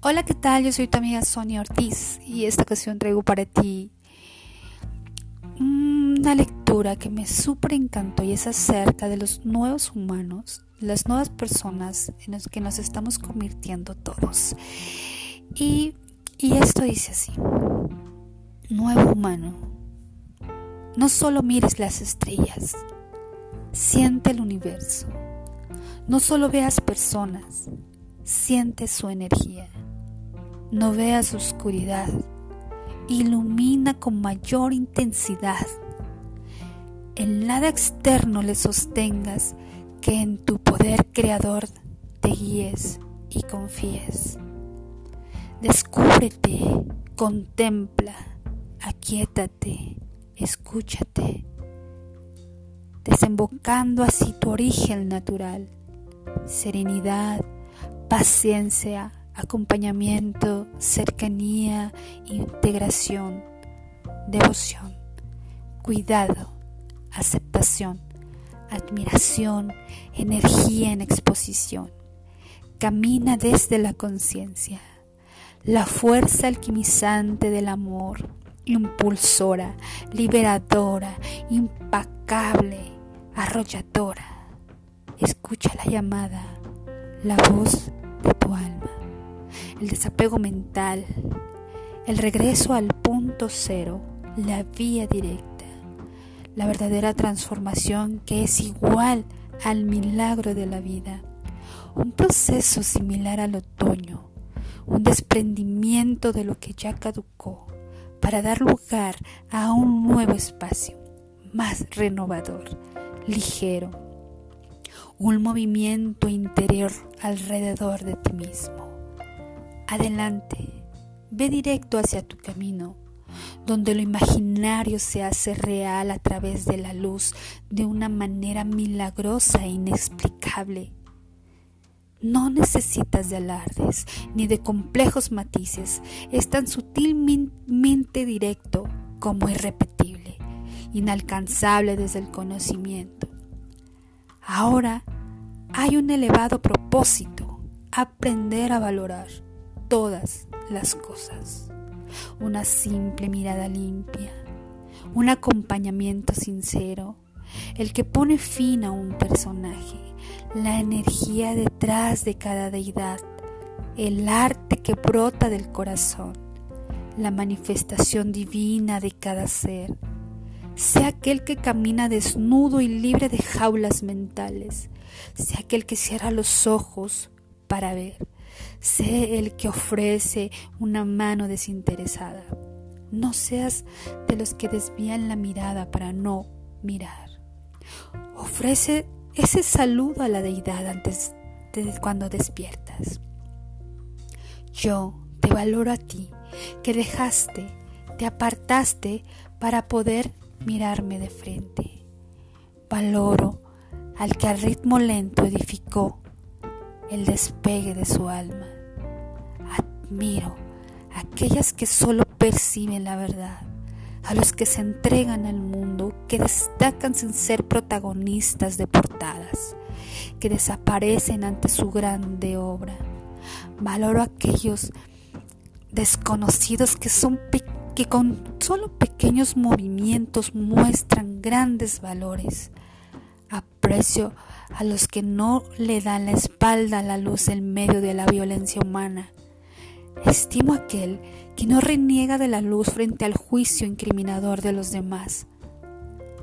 Hola, ¿qué tal? Yo soy tu amiga Sonia Ortiz y esta ocasión traigo para ti una lectura que me súper encantó y es acerca de los nuevos humanos, las nuevas personas en las que nos estamos convirtiendo todos. Y, y esto dice así, nuevo humano, no solo mires las estrellas, siente el universo, no solo veas personas, siente su energía. No veas oscuridad, ilumina con mayor intensidad. En nada externo le sostengas que en tu poder creador te guíes y confíes. Descúbrete, contempla, aquietate, escúchate, desembocando así tu origen natural, serenidad, paciencia, acompañamiento, cercanía, integración, devoción, cuidado, aceptación, admiración, energía en exposición. Camina desde la conciencia, la fuerza alquimizante del amor, impulsora, liberadora, impacable, arrolladora. Escucha la llamada, la voz el desapego mental, el regreso al punto cero, la vía directa, la verdadera transformación que es igual al milagro de la vida, un proceso similar al otoño, un desprendimiento de lo que ya caducó para dar lugar a un nuevo espacio, más renovador, ligero, un movimiento interior alrededor de ti mismo. Adelante, ve directo hacia tu camino, donde lo imaginario se hace real a través de la luz de una manera milagrosa e inexplicable. No necesitas de alardes ni de complejos matices, es tan sutilmente directo como irrepetible, inalcanzable desde el conocimiento. Ahora hay un elevado propósito, aprender a valorar todas las cosas. Una simple mirada limpia, un acompañamiento sincero, el que pone fin a un personaje, la energía detrás de cada deidad, el arte que brota del corazón, la manifestación divina de cada ser. Sea aquel que camina desnudo y libre de jaulas mentales, sea aquel que cierra los ojos para ver, Sé el que ofrece una mano desinteresada. No seas de los que desvían la mirada para no mirar. Ofrece ese saludo a la deidad antes de cuando despiertas. Yo te valoro a ti, que dejaste, te apartaste para poder mirarme de frente. Valoro al que al ritmo lento edificó el despegue de su alma. Admiro a aquellas que solo perciben la verdad, a los que se entregan al mundo, que destacan sin ser protagonistas de portadas, que desaparecen ante su grande obra. Valoro a aquellos desconocidos que son que con solo pequeños movimientos muestran grandes valores. Aprecio a los que no le dan la espalda a la luz en medio de la violencia humana. Estimo aquel que no reniega de la luz frente al juicio incriminador de los demás.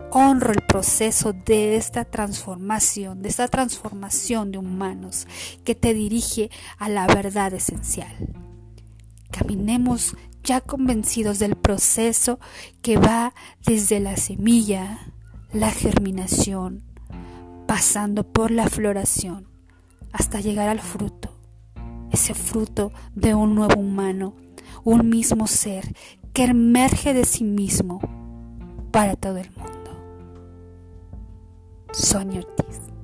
Honro el proceso de esta transformación, de esta transformación de humanos que te dirige a la verdad esencial. Caminemos ya convencidos del proceso que va desde la semilla, la germinación, pasando por la floración hasta llegar al fruto, ese fruto de un nuevo humano, un mismo ser que emerge de sí mismo para todo el mundo. Sonia Ortiz.